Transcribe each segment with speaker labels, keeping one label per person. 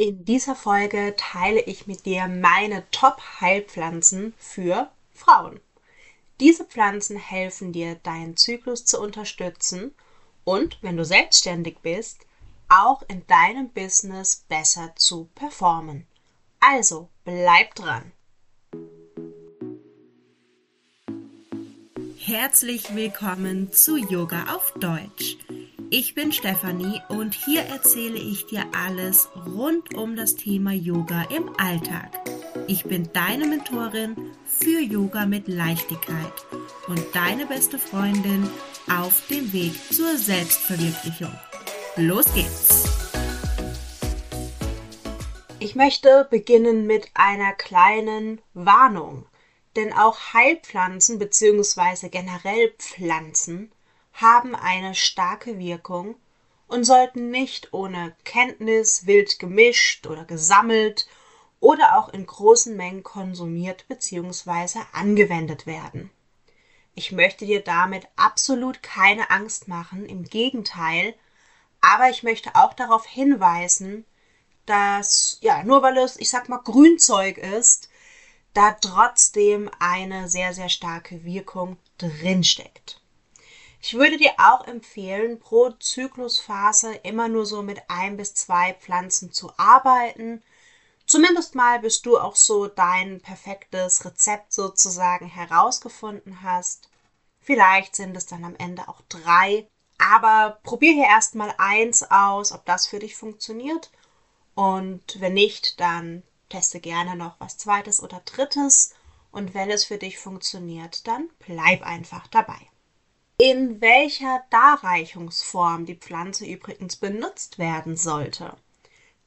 Speaker 1: In dieser Folge teile ich mit dir meine Top-Heilpflanzen für Frauen. Diese Pflanzen helfen dir, deinen Zyklus zu unterstützen und, wenn du selbstständig bist, auch in deinem Business besser zu performen. Also bleib dran! Herzlich willkommen zu Yoga auf Deutsch. Ich bin Stefanie und hier erzähle ich dir alles rund um das Thema Yoga im Alltag. Ich bin deine Mentorin für Yoga mit Leichtigkeit und deine beste Freundin auf dem Weg zur Selbstverwirklichung. Los geht's! Ich möchte beginnen mit einer kleinen Warnung, denn auch Heilpflanzen bzw. generell Pflanzen haben eine starke Wirkung und sollten nicht ohne Kenntnis wild gemischt oder gesammelt oder auch in großen Mengen konsumiert bzw. angewendet werden. Ich möchte dir damit absolut keine Angst machen, im Gegenteil, aber ich möchte auch darauf hinweisen, dass, ja, nur weil es, ich sag mal, Grünzeug ist, da trotzdem eine sehr, sehr starke Wirkung drinsteckt. Ich würde dir auch empfehlen, pro Zyklusphase immer nur so mit ein bis zwei Pflanzen zu arbeiten. Zumindest mal, bis du auch so dein perfektes Rezept sozusagen herausgefunden hast. Vielleicht sind es dann am Ende auch drei. Aber probier hier erstmal eins aus, ob das für dich funktioniert. Und wenn nicht, dann teste gerne noch was zweites oder drittes. Und wenn es für dich funktioniert, dann bleib einfach dabei. In welcher Darreichungsform die Pflanze übrigens benutzt werden sollte,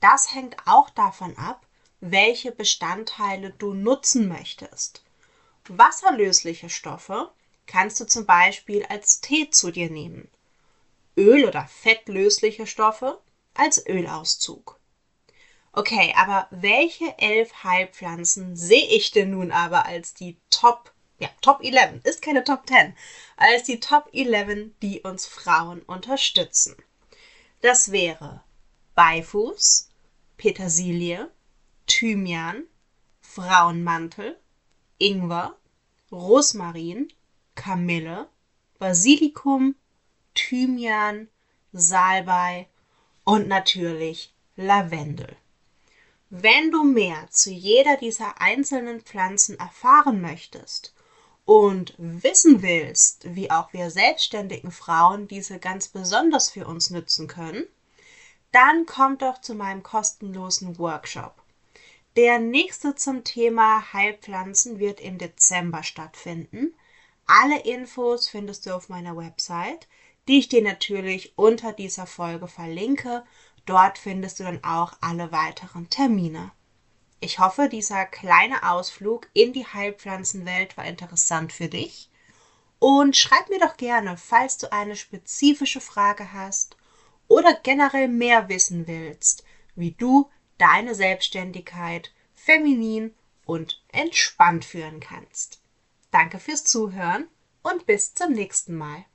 Speaker 1: das hängt auch davon ab, welche Bestandteile du nutzen möchtest. Wasserlösliche Stoffe kannst du zum Beispiel als Tee zu dir nehmen. Öl- oder fettlösliche Stoffe als Ölauszug. Okay, aber welche elf Heilpflanzen sehe ich denn nun aber als die Top ja, Top 11, ist keine Top 10, als die Top 11, die uns Frauen unterstützen. Das wäre Beifuß, Petersilie, Thymian, Frauenmantel, Ingwer, Rosmarin, Kamille, Basilikum, Thymian, Salbei und natürlich Lavendel. Wenn du mehr zu jeder dieser einzelnen Pflanzen erfahren möchtest und wissen willst, wie auch wir selbstständigen Frauen diese ganz besonders für uns nützen können, dann komm doch zu meinem kostenlosen Workshop. Der nächste zum Thema Heilpflanzen wird im Dezember stattfinden. Alle Infos findest du auf meiner Website, die ich dir natürlich unter dieser Folge verlinke. Dort findest du dann auch alle weiteren Termine. Ich hoffe, dieser kleine Ausflug in die Heilpflanzenwelt war interessant für dich. Und schreib mir doch gerne, falls du eine spezifische Frage hast oder generell mehr wissen willst, wie du deine Selbstständigkeit feminin und entspannt führen kannst. Danke fürs Zuhören und bis zum nächsten Mal.